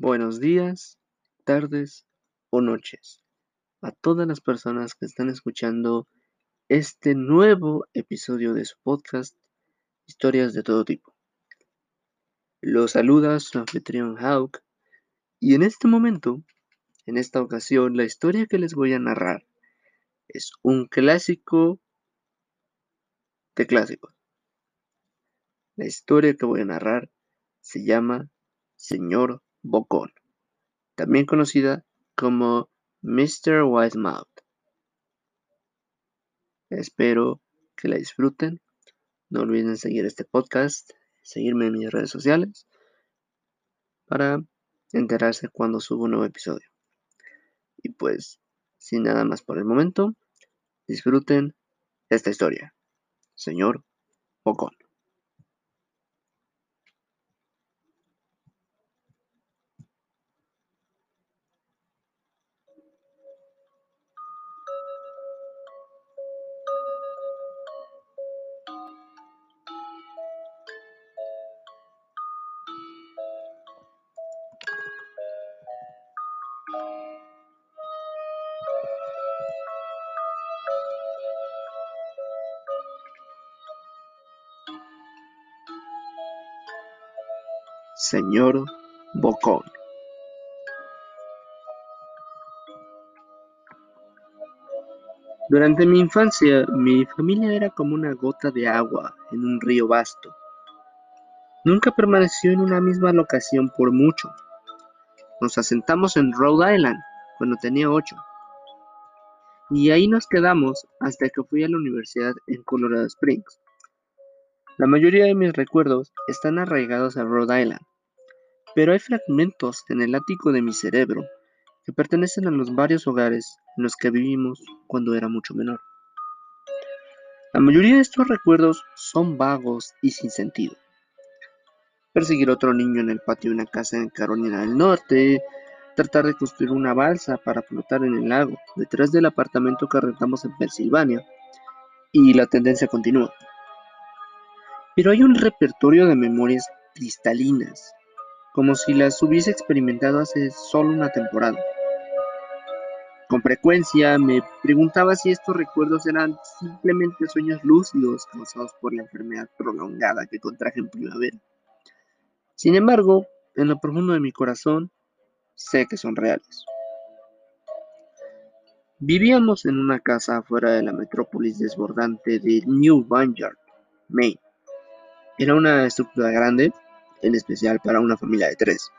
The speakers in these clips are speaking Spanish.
Buenos días, tardes o noches a todas las personas que están escuchando este nuevo episodio de su podcast Historias de todo tipo. Los saluda su anfitrión Hawk y en este momento, en esta ocasión, la historia que les voy a narrar es un clásico de clásicos. La historia que voy a narrar se llama Señor Bocón, también conocida como Mr. Mouth. Espero que la disfruten. No olviden seguir este podcast, seguirme en mis redes sociales para enterarse cuando subo un nuevo episodio. Y pues, sin nada más por el momento, disfruten esta historia. Señor Bocón. Señor Bocón. Durante mi infancia, mi familia era como una gota de agua en un río vasto. Nunca permaneció en una misma locación por mucho. Nos asentamos en Rhode Island cuando tenía ocho. Y ahí nos quedamos hasta que fui a la universidad en Colorado Springs. La mayoría de mis recuerdos están arraigados a Rhode Island, pero hay fragmentos en el ático de mi cerebro que pertenecen a los varios hogares en los que vivimos cuando era mucho menor. La mayoría de estos recuerdos son vagos y sin sentido. Perseguir a otro niño en el patio de una casa en Carolina del Norte, tratar de construir una balsa para flotar en el lago detrás del apartamento que rentamos en Pensilvania, y la tendencia continúa. Pero hay un repertorio de memorias cristalinas, como si las hubiese experimentado hace solo una temporada. Con frecuencia me preguntaba si estos recuerdos eran simplemente sueños lúcidos causados por la enfermedad prolongada que contraje en primavera. Sin embargo, en lo profundo de mi corazón, sé que son reales. Vivíamos en una casa fuera de la metrópolis desbordante de New Vineyard, Maine. Era una estructura grande, en especial para una familia de tres.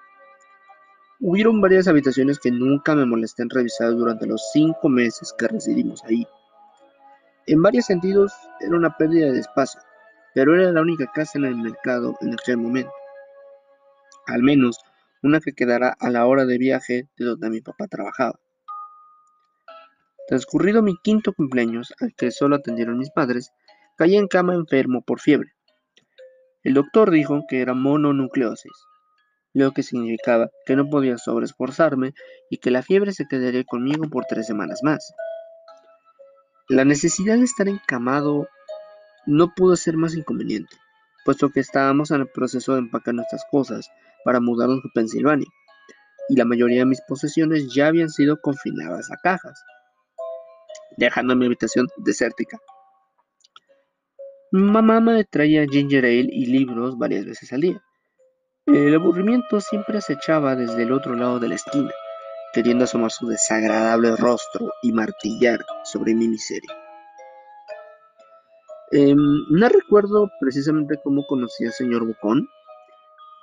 Hubieron varias habitaciones que nunca me molesté en revisar durante los cinco meses que residimos ahí. En varios sentidos era una pérdida de espacio, pero era la única casa en el mercado en aquel momento. Al menos una que quedara a la hora de viaje de donde mi papá trabajaba. Transcurrido mi quinto cumpleaños, al que solo atendieron mis padres, caí en cama enfermo por fiebre. El doctor dijo que era mononucleosis, lo que significaba que no podía sobreesforzarme y que la fiebre se quedaría conmigo por tres semanas más. La necesidad de estar encamado no pudo ser más inconveniente, puesto que estábamos en el proceso de empacar nuestras cosas para mudarnos a Pensilvania, y la mayoría de mis posesiones ya habían sido confinadas a cajas, dejando mi habitación desértica. Mamá me traía ginger ale y libros varias veces al día. El aburrimiento siempre acechaba desde el otro lado de la esquina, queriendo asomar su desagradable rostro y martillar sobre mi miseria. Em, no recuerdo precisamente cómo conocí al señor Bocón.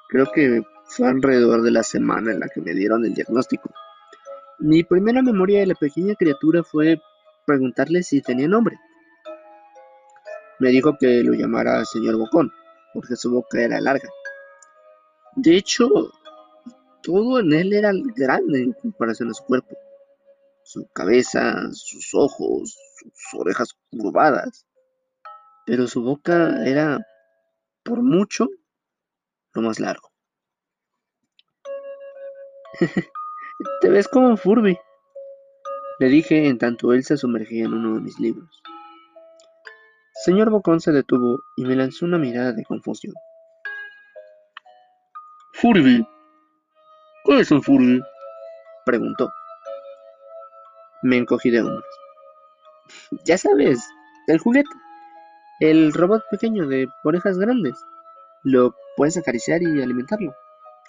Creo que fue alrededor de la semana en la que me dieron el diagnóstico. Mi primera memoria de la pequeña criatura fue preguntarle si tenía nombre. Me dijo que lo llamara señor Bocón, porque su boca era larga. De hecho, todo en él era grande en comparación a su cuerpo. Su cabeza, sus ojos, sus orejas curvadas. Pero su boca era, por mucho, lo más largo. Te ves como Furby, le dije en tanto él se sumergía en uno de mis libros. Señor Bocón se detuvo y me lanzó una mirada de confusión. Furby, ¿qué ¿Qué es un furby? preguntó. Me encogí de hombros. Ya sabes, el juguete. El robot pequeño de orejas grandes. Lo puedes acariciar y alimentarlo.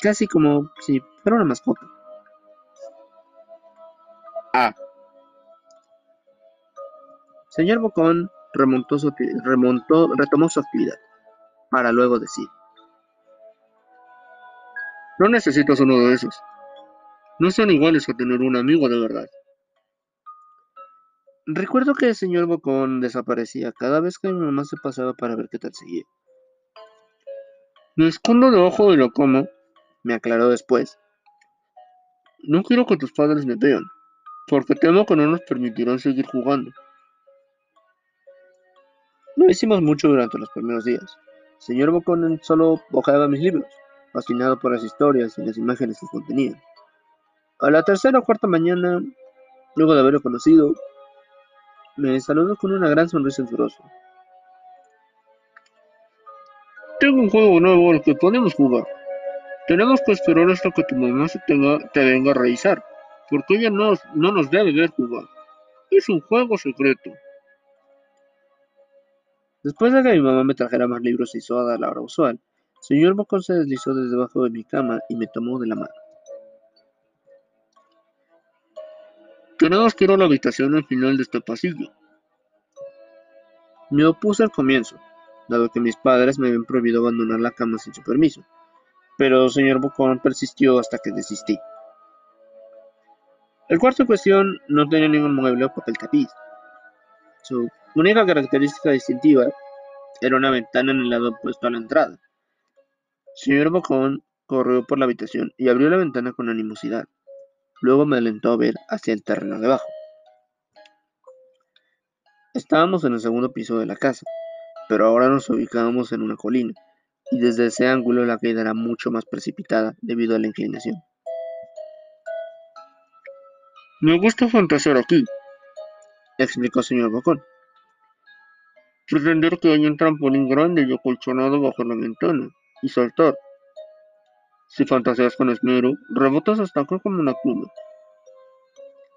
Casi como si fuera una mascota. Ah, Señor Bocón remontó su, remontó, retomó su actividad, para luego decir, no necesitas uno de esos. No son iguales a tener un amigo de verdad. recuerdo que el señor Bocón desaparecía cada vez que mi mamá se pasaba para ver qué tal seguía. Me escondo de la cama. Me aclaró después. No quiero que tus padres me vean, porque temo que no nos permitirán seguir jugando. No hicimos mucho durante los primeros días. El señor Bocón solo hojeaba mis libros, fascinado por las historias y las imágenes que contenían. A la tercera o cuarta mañana, luego de haberlo conocido, me saludó con una gran sonrisa en su. Tengo un juego nuevo al que podemos jugar. Tenemos que esperar hasta que tu mamá se te venga a revisar, porque ella no, no nos debe ver jugar. Es un juego secreto. Después de que mi mamá me trajera más libros y soda a la hora usual, señor Bocón se deslizó desde debajo de mi cama y me tomó de la mano. Tenemos que ir a la habitación al final de este pasillo. Me opuse al comienzo, dado que mis padres me habían prohibido abandonar la cama sin su permiso, pero señor Bocón persistió hasta que desistí. El cuarto en cuestión no tenía ningún mueble o papel tapiz. Su única característica distintiva era una ventana en el lado opuesto a la entrada. Señor Bocón corrió por la habitación y abrió la ventana con animosidad. Luego me alentó a ver hacia el terreno debajo. Estábamos en el segundo piso de la casa, pero ahora nos ubicábamos en una colina, y desde ese ángulo la caída era mucho más precipitada debido a la inclinación. Me gusta fantasear aquí. Explicó el señor Bocón. Pretender que hay un trampolín grande y acolchonado bajo la ventana, y saltar. Si fantaseas con esmero, rebotas hasta acá como una pluma.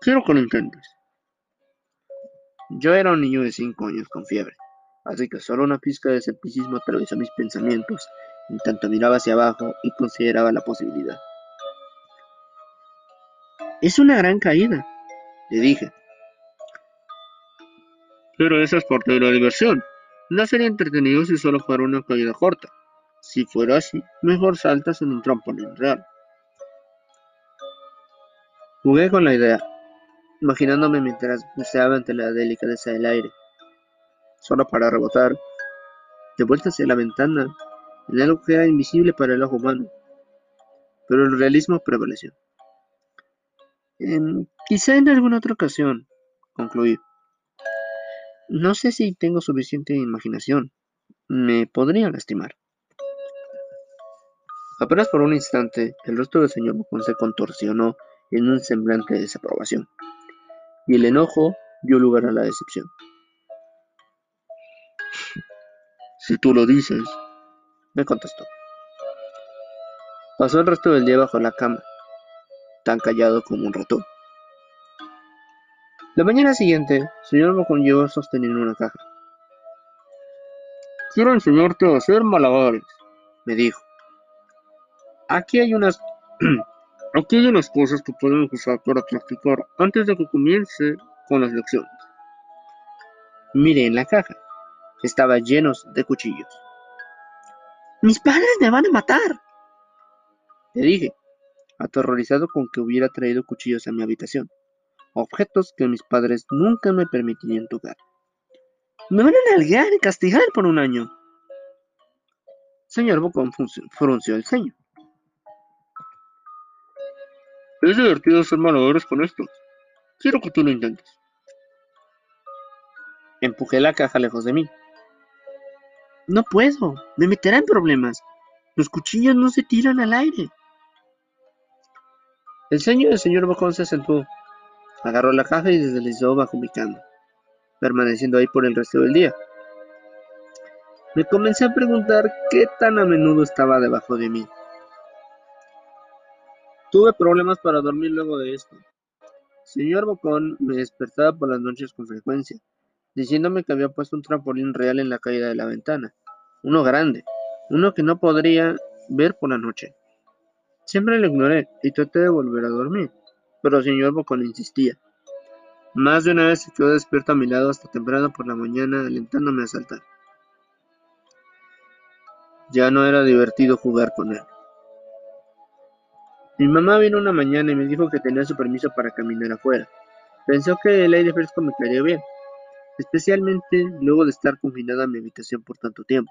Quiero que lo intentes. Yo era un niño de cinco años con fiebre, así que solo una pizca de escepticismo atravesó mis pensamientos en tanto miraba hacia abajo y consideraba la posibilidad. Es una gran caída, le dije. Pero esa es parte de la diversión. No sería entretenido si solo fuera una caída corta. Si fuera así, mejor saltas en un trampolín real. Jugué con la idea, imaginándome mientras buceaba ante la delicadeza del aire, solo para rebotar, de vuelta hacia la ventana, en algo que era invisible para el ojo humano. Pero el realismo prevaleció. Em, quizá en alguna otra ocasión, concluí. No sé si tengo suficiente imaginación. Me podría lastimar. Apenas por un instante, el rostro del señor Bocón se contorsionó en un semblante de desaprobación, y el enojo dio lugar a la decepción. Si tú lo dices, Me contestó. Pasó el resto del día bajo la cama, tan callado como un ratón. La mañana siguiente, el señor Bocón llegó sosteniendo una caja. quiero enseñarte a hacer malabares. Me dijo. Aquí hay unas Aquí hay unas cosas que podemos usar para practicar antes de que comience con las lecciones. Miré en la caja. Estaba llenos de cuchillos. ¡Mis padres me van a matar! Le dije, aterrorizado con que hubiera traído cuchillos a mi habitación, objetos que mis padres nunca me permitirían tocar. Me van a nalguear y castigar por un año. Señor Bocón frunció- el ceño. Es divertido hacer malabares con esto. Quiero que tú lo intentes. Empujé la caja lejos de mí. No puedo, me meterá en problemas. Los cuchillos no se tiran al aire. El ceño del señor Bocón se acentuó. Agarró la caja y se deslizó bajo mi cama, permaneciendo ahí por el resto del día. Me comencé a preguntar qué tan a menudo estaba debajo de mí. Tuve problemas para dormir luego de esto. Señor Bocón me despertaba por las noches con frecuencia, diciéndome que había puesto un trampolín real en la caída de la ventana, uno grande, uno que no podría ver por la noche. Siempre lo ignoré y traté de volver a dormir, pero el señor Bocón insistía. Más de una vez se quedó despierto a mi lado hasta temprano por la mañana, alentándome a saltar. Ya no era divertido jugar con él. Mi mamá vino una mañana y me dijo que tenía su permiso para caminar afuera. Pensó que el aire fresco me caería bien, especialmente luego de estar confinada en mi habitación por tanto tiempo.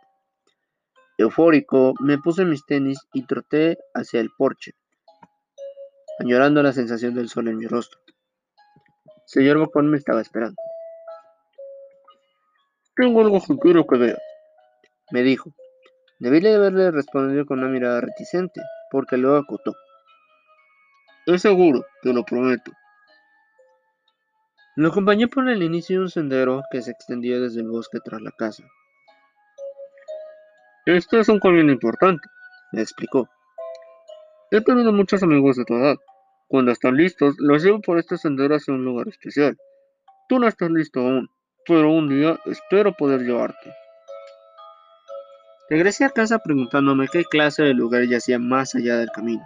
Eufórico, me puse mis tenis y troté hacia el porche, añorando la sensación del sol en mi rostro. Señor Bocón me estaba esperando. Tengo algo que quiero que veas, me dijo. Debí de haberle respondido con una mirada reticente, porque luego acotó. Es seguro, te lo prometo. Lo acompañé por el inicio de un sendero que se extendía desde el bosque tras la casa. Este es un camino importante, me explicó. He tenido muchos amigos de tu edad. Cuando están listos, los llevo por este sendero hacia un lugar especial. Tú no estás listo aún, pero un día espero poder llevarte. Regresé a casa preguntándome qué clase de lugar yacía más allá del camino.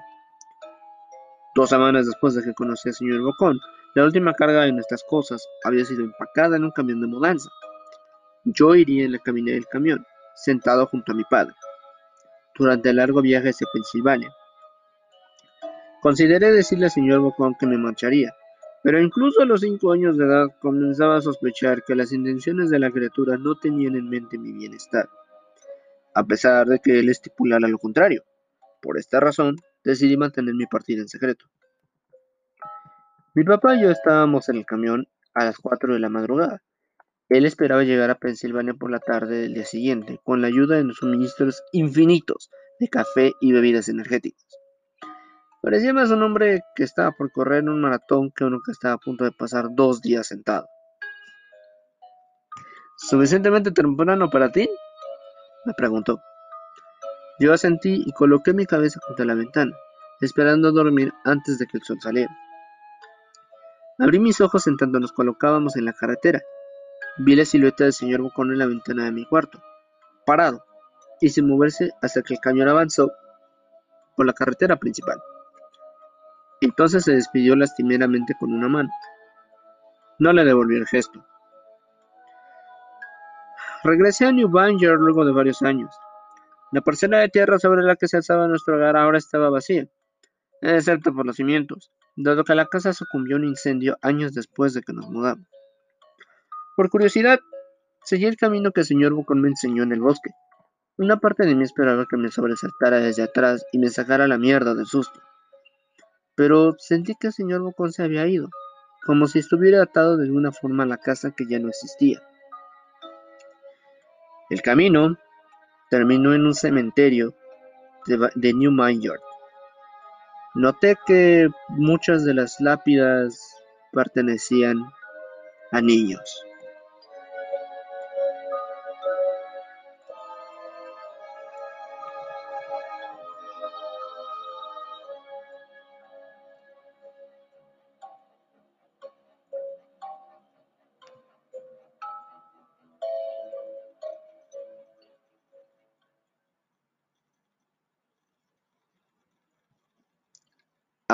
Dos semanas después de que conocí al señor Bocón, la última carga de nuestras cosas había sido empacada en un camión de mudanza. Yo iría en la cabina del camión, sentado junto a mi padre, durante el largo viaje hacia Pensilvania. Consideré decirle al señor Bocón que me marcharía, pero incluso a los cinco años de edad comenzaba a sospechar que las intenciones de la criatura no tenían en mente mi bienestar, a pesar de que él estipulara lo contrario. Por esta razón, decidí mantener mi partida en secreto. Mi papá y yo estábamos en el camión a las 4 de la madrugada. Él esperaba llegar a Pensilvania por la tarde del día siguiente, con la ayuda de suministros infinitos de café y bebidas energéticas. Parecía más un hombre que estaba por correr un maratón que uno que estaba a punto de pasar dos días sentado. ¿Suficientemente temprano para ti? me preguntó. Yo asentí y coloqué mi cabeza contra la ventana, esperando dormir antes de que el sol saliera. Abrí mis ojos en tanto nos colocábamos en la carretera. Vi la silueta del señor Bocón en la ventana de mi cuarto, parado, y sin moverse hasta que el camión avanzó por la carretera principal. Entonces se despidió lastimeramente con una mano. No le devolví el gesto. Regresé a New Banger luego de varios años. La parcela de tierra sobre la que se alzaba nuestro hogar ahora estaba vacía, excepto por los cimientos, dado que la casa sucumbió a un incendio años después de que nos mudamos. Por curiosidad, seguí el camino que el señor Bucón me enseñó en el bosque. Una parte de mí esperaba que me sobresaltara desde atrás y me sacara la mierda del susto. Pero sentí que el señor Bocón se había ido, como si estuviera atado de alguna forma a la casa que ya no existía. El camino, terminó en un cementerio de, New Minyard. Noté que muchas de las lápidas pertenecían a niños.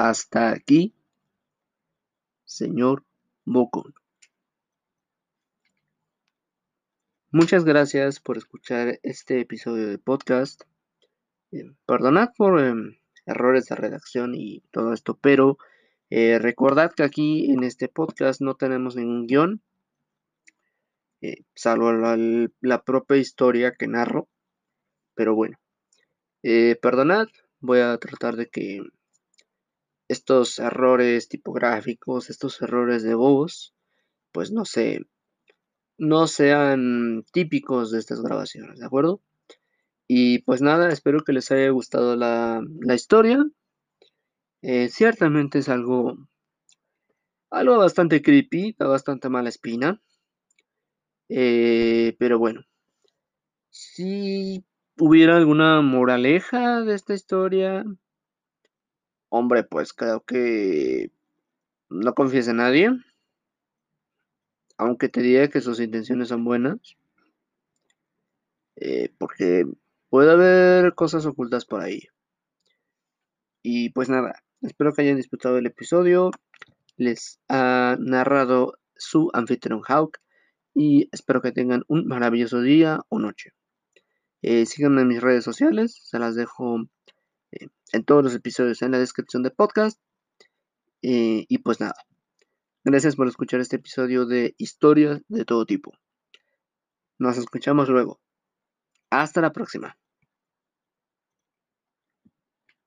Hasta aquí, señor Bocón. Muchas gracias por escuchar este episodio de podcast. Eh, perdonad por em, errores de redacción y todo esto, pero eh, recordad que aquí en este podcast no tenemos ningún guion, eh, salvo la, propia historia que narro. Pero bueno, perdonad, voy a tratar de que estos errores tipográficos, estos errores de voz, pues no sé, no sean típicos de estas grabaciones, ¿de acuerdo? Y pues nada, espero que les haya gustado la, historia. Eh, ciertamente es algo, algo bastante creepy, da bastante mala espina. Eh, pero bueno, si hubiera alguna moraleja de esta historia, Hombre, pues creo que no confíes en nadie. Aunque te diga que sus intenciones son buenas. Eh, porque puede haber cosas ocultas por ahí. Y pues nada, espero que hayan disfrutado el episodio. Les ha narrado su anfitrión Hawk y espero que tengan un maravilloso día o noche. Eh, síganme en mis redes sociales, se las dejo en todos los episodios en la descripción del podcast. Eh, y pues nada, gracias por escuchar este episodio de historias de todo tipo. Nos escuchamos luego. Hasta la próxima.